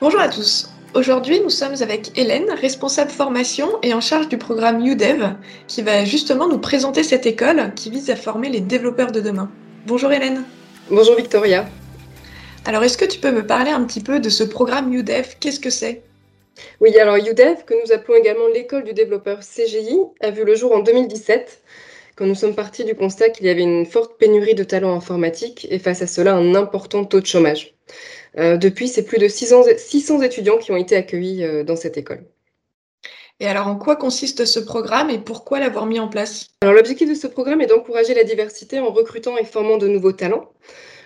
Bonjour à tous. Aujourd'hui, nous sommes avec Hélène, responsable formation et en charge du programme UDEV, qui va justement nous présenter cette école qui vise à former les développeurs de demain. Bonjour Hélène. Bonjour Victoria. Alors, est-ce que tu peux me parler un petit peu de ce programme UDEV Qu'est-ce que c'est? Oui, alors UDEV, que nous appelons également l'école du développeur CGI, a vu le jour en 2017 quand nous sommes partis du constat qu'il y avait une forte pénurie de talents informatiques et face à cela un important taux de chômage. Euh, depuis, c'est plus de 600, 600, étudiants qui ont été accueillis euh, dans cette école. Et alors, en quoi consiste ce programme et pourquoi l'avoir mis en place? Alors, l'objectif de ce programme est d'encourager la diversité en recrutant et formant de nouveaux talents.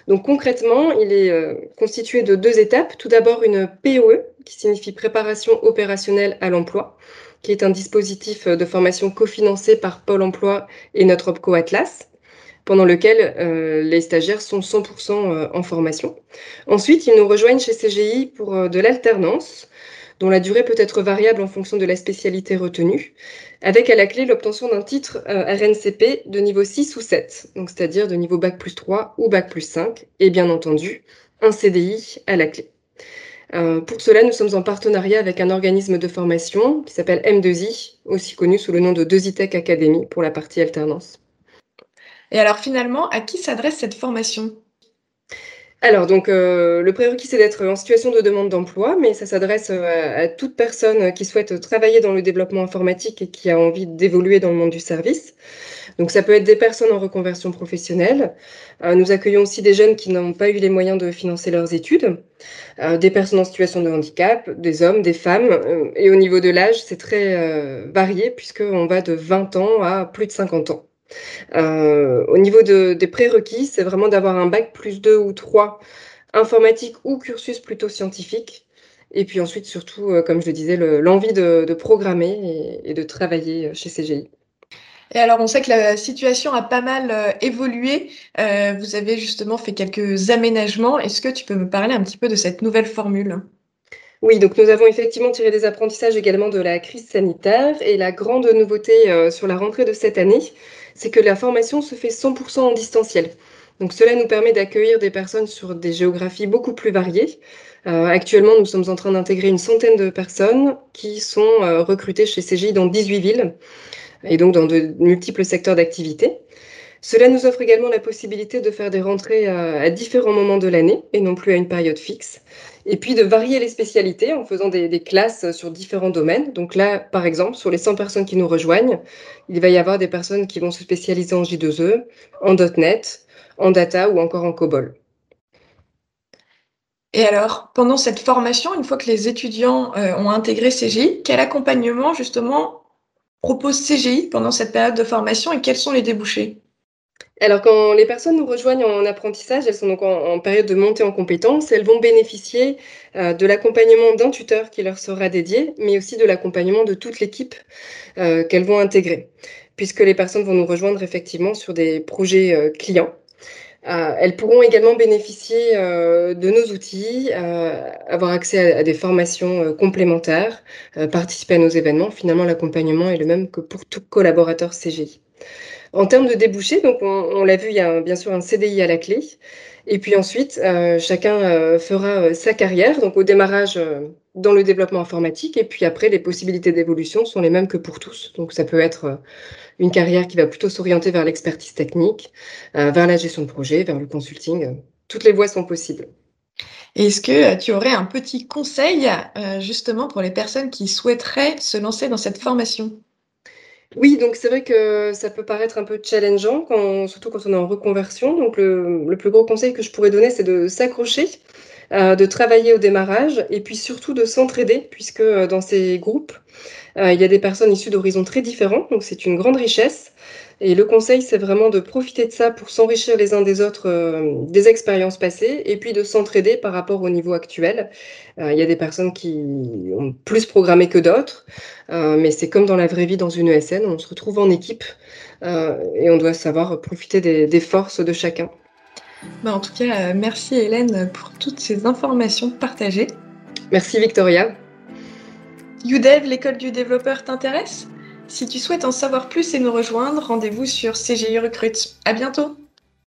Donc, concrètement, il est euh, constitué de deux étapes. Tout d'abord, une POE, qui signifie préparation opérationnelle à l'emploi qui est un dispositif de formation cofinancé par Pôle emploi et notre OPCO Atlas, pendant lequel euh, les stagiaires sont 100% euh, en formation. Ensuite, ils nous rejoignent chez CGI pour euh, de l'alternance, dont la durée peut être variable en fonction de la spécialité retenue, avec à la clé l'obtention d'un titre RNCP de niveau 6 ou 7, donc c'est-à-dire de niveau Bac plus 3 ou Bac plus 5, et bien entendu, un CDI à la clé. Pour cela, nous sommes en partenariat avec un organisme de formation qui s'appelle M2I, aussi connu sous le nom de 2ITech Academy pour la partie alternance. Et alors finalement, à qui s'adresse cette formation? Alors, donc, euh, le prérequis, c'est d'être en situation de demande d'emploi, mais ça s'adresse euh, à, toute personne qui souhaite travailler dans le développement informatique et qui a envie d'évoluer dans le monde du service. Donc, ça peut être des personnes en reconversion professionnelle. Euh, nous accueillons aussi des jeunes qui n'ont pas eu les moyens de financer leurs études, des personnes en situation de handicap, des hommes, des femmes. et au niveau de l'âge, c'est très varié puisqu'on va de 20 ans à plus de 50 ans. Euh, au niveau des prérequis, c'est vraiment d'avoir un bac plus 2 ou 3 informatique ou cursus plutôt scientifique. Et puis ensuite, surtout, euh, comme je le disais, l'envie de, programmer et, de travailler chez CGI. Et alors, on sait que la situation a pas mal euh, évolué. vous avez justement fait quelques aménagements. Est-ce que tu peux me parler un petit peu de cette nouvelle formule? Oui, donc nous avons effectivement tiré des apprentissages également de la crise sanitaire et la grande nouveauté sur la rentrée de cette année, c'est que la formation se fait 100% en distanciel. Donc cela nous permet d'accueillir des personnes sur des géographies beaucoup plus variées. Euh, actuellement, nous sommes en train d'intégrer une centaine de personnes qui sont euh, recrutées chez CGI dans 18 villes et donc dans de multiples secteurs d'activité. Cela nous offre également la possibilité de faire des rentrées à, différents moments de l'année et non plus à une période fixe. Et puis de varier les spécialités en faisant des, classes sur différents domaines. Donc là, par exemple, sur les 100 personnes qui nous rejoignent, il va y avoir des personnes qui vont se spécialiser en J2E, en .NET, en data ou encore en COBOL. Et alors, pendant cette formation, une fois que les étudiants euh, ont intégré CGI, quel accompagnement justement propose CGI pendant cette période de formation et quels sont les débouchés? Alors, quand les personnes nous rejoignent en apprentissage, elles sont donc en, période de montée en compétences, elles vont bénéficier euh, de l'accompagnement d'un tuteur qui leur sera dédié, mais aussi de l'accompagnement de toute l'équipe euh, qu'elles vont intégrer, puisque les personnes vont nous rejoindre effectivement sur des projets euh, clients. elles pourront également bénéficier de nos outils, avoir accès à, des formations complémentaires, participer à nos événements. Finalement, l'accompagnement est le même que pour tout collaborateur CGI. En termes de débouchés, donc on, l'a vu, il y a bien sûr un CDI à la clé. Et puis ensuite, euh, chacun euh, fera euh, sa carrière, donc au démarrage dans le développement informatique. Et puis après, les possibilités d'évolution sont les mêmes que pour tous. Donc ça peut être une carrière qui va plutôt s'orienter vers l'expertise technique, vers la gestion de projet, vers le consulting. toutes les voies sont possibles. Est-ce que tu aurais un petit conseil justement pour les personnes qui souhaiteraient se lancer dans cette formation? Oui, donc c'est vrai que ça peut paraître un peu challengeant, surtout quand on est en reconversion. Donc le, plus gros conseil que je pourrais donner, c'est de s'accrocher, de travailler au démarrage et puis surtout de s'entraider, puisque euh, dans ces groupes, euh, il y a des personnes issues d'horizons très différents, donc c'est une grande richesse. Et le conseil, c'est vraiment de profiter de ça pour s'enrichir les uns des autres euh, des expériences passées et puis de s'entraider par rapport au niveau actuel. Euh, il y a des personnes qui ont plus programmé que d'autres, euh, mais c'est comme dans la vraie vie dans une ESN, on se retrouve en équipe et on doit savoir profiter des, forces de chacun. Bah, en tout cas, merci Hélène pour toutes ces informations partagées. Merci Victoria. UDEV, l'école du développeur, t'intéresse? Si tu souhaites en savoir plus et nous rejoindre, rendez-vous sur CGI Recrute. À bientôt!